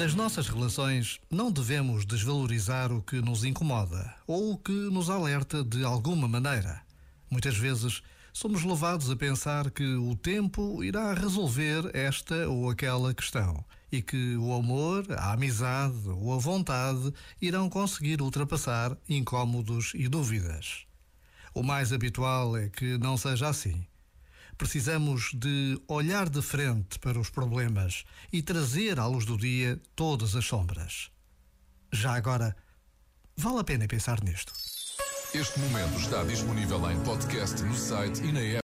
Nas nossas relações, não devemos desvalorizar o que nos incomoda ou o que nos alerta de alguma maneira. Muitas vezes, somos levados a pensar que o tempo irá resolver esta ou aquela questão e que o amor, a amizade ou a vontade irão conseguir ultrapassar incômodos e dúvidas. O mais habitual é que não seja assim. Precisamos de olhar de frente para os problemas e trazer à luz do dia todas as sombras. Já agora, vale a pena pensar nisto. Este momento está disponível em podcast no site e na app.